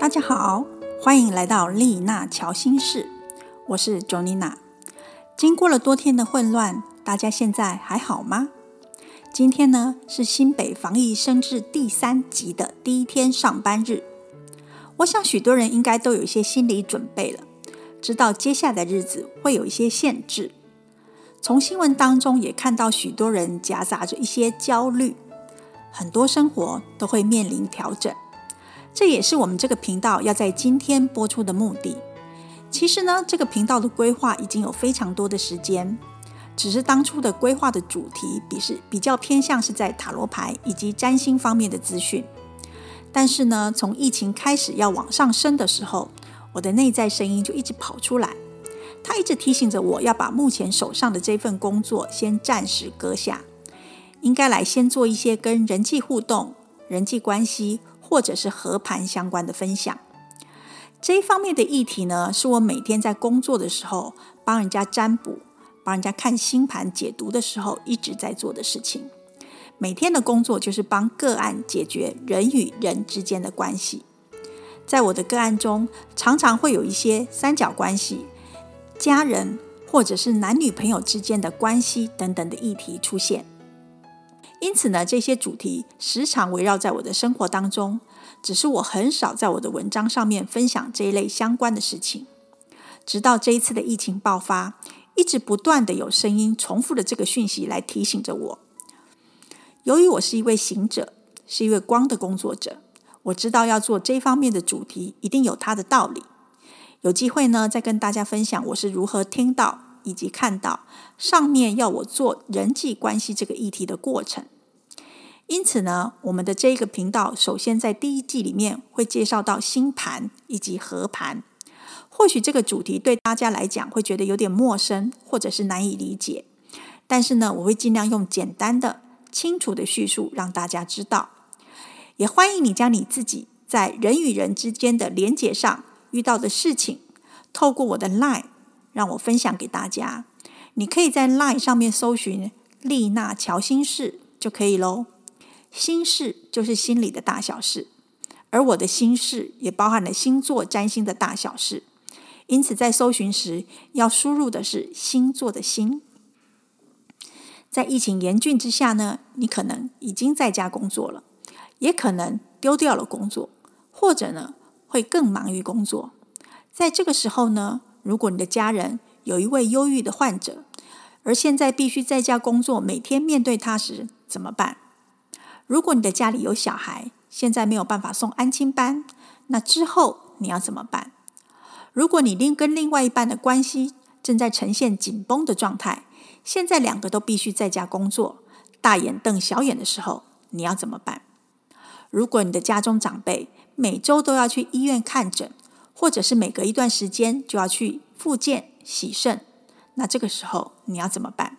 大家好，欢迎来到丽娜乔心事，我是 Jonina。经过了多天的混乱，大家现在还好吗？今天呢是新北防疫升至第三级的第一天上班日，我想许多人应该都有一些心理准备了，知道接下来的日子会有一些限制。从新闻当中也看到许多人夹杂着一些焦虑，很多生活都会面临调整。这也是我们这个频道要在今天播出的目的。其实呢，这个频道的规划已经有非常多的时间，只是当初的规划的主题比是比较偏向是在塔罗牌以及占星方面的资讯。但是呢，从疫情开始要往上升的时候，我的内在声音就一直跑出来，它一直提醒着我要把目前手上的这份工作先暂时搁下，应该来先做一些跟人际互动、人际关系。或者是和盘相关的分享，这一方面的议题呢，是我每天在工作的时候帮人家占卜、帮人家看星盘解读的时候一直在做的事情。每天的工作就是帮个案解决人与人之间的关系。在我的个案中，常常会有一些三角关系、家人或者是男女朋友之间的关系等等的议题出现。因此呢，这些主题时常围绕在我的生活当中，只是我很少在我的文章上面分享这一类相关的事情。直到这一次的疫情爆发，一直不断的有声音重复的这个讯息来提醒着我。由于我是一位行者，是一位光的工作者，我知道要做这方面的主题一定有它的道理。有机会呢，再跟大家分享我是如何听到。以及看到上面要我做人际关系这个议题的过程，因此呢，我们的这一个频道首先在第一季里面会介绍到星盘以及合盘。或许这个主题对大家来讲会觉得有点陌生，或者是难以理解，但是呢，我会尽量用简单的、清楚的叙述让大家知道。也欢迎你将你自己在人与人之间的连结上遇到的事情，透过我的 LINE。让我分享给大家，你可以在 LINE 上面搜寻“丽娜乔心事”就可以喽。心事就是心里的大小事，而我的心事也包含了星座占星的大小事。因此，在搜寻时要输入的是星座的“星”。在疫情严峻之下呢，你可能已经在家工作了，也可能丢掉了工作，或者呢会更忙于工作。在这个时候呢。如果你的家人有一位忧郁的患者，而现在必须在家工作，每天面对他时怎么办？如果你的家里有小孩，现在没有办法送安亲班，那之后你要怎么办？如果你另跟另外一半的关系正在呈现紧绷的状态，现在两个都必须在家工作，大眼瞪小眼的时候，你要怎么办？如果你的家中长辈每周都要去医院看诊，或者是每隔一段时间就要去复健洗肾，那这个时候你要怎么办？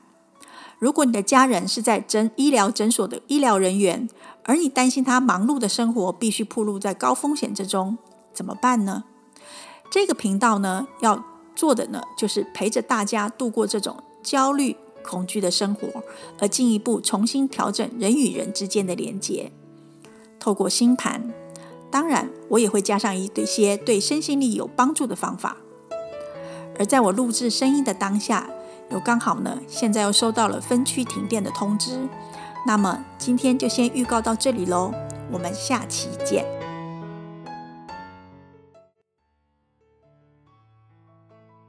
如果你的家人是在诊医疗诊所的医疗人员，而你担心他忙碌的生活必须暴露在高风险之中，怎么办呢？这个频道呢要做的呢，就是陪着大家度过这种焦虑、恐惧的生活，而进一步重新调整人与人之间的连接，透过星盘。当然，我也会加上一对些对身心力有帮助的方法。而在我录制声音的当下，又刚好呢，现在又收到了分区停电的通知。那么今天就先预告到这里喽，我们下期见。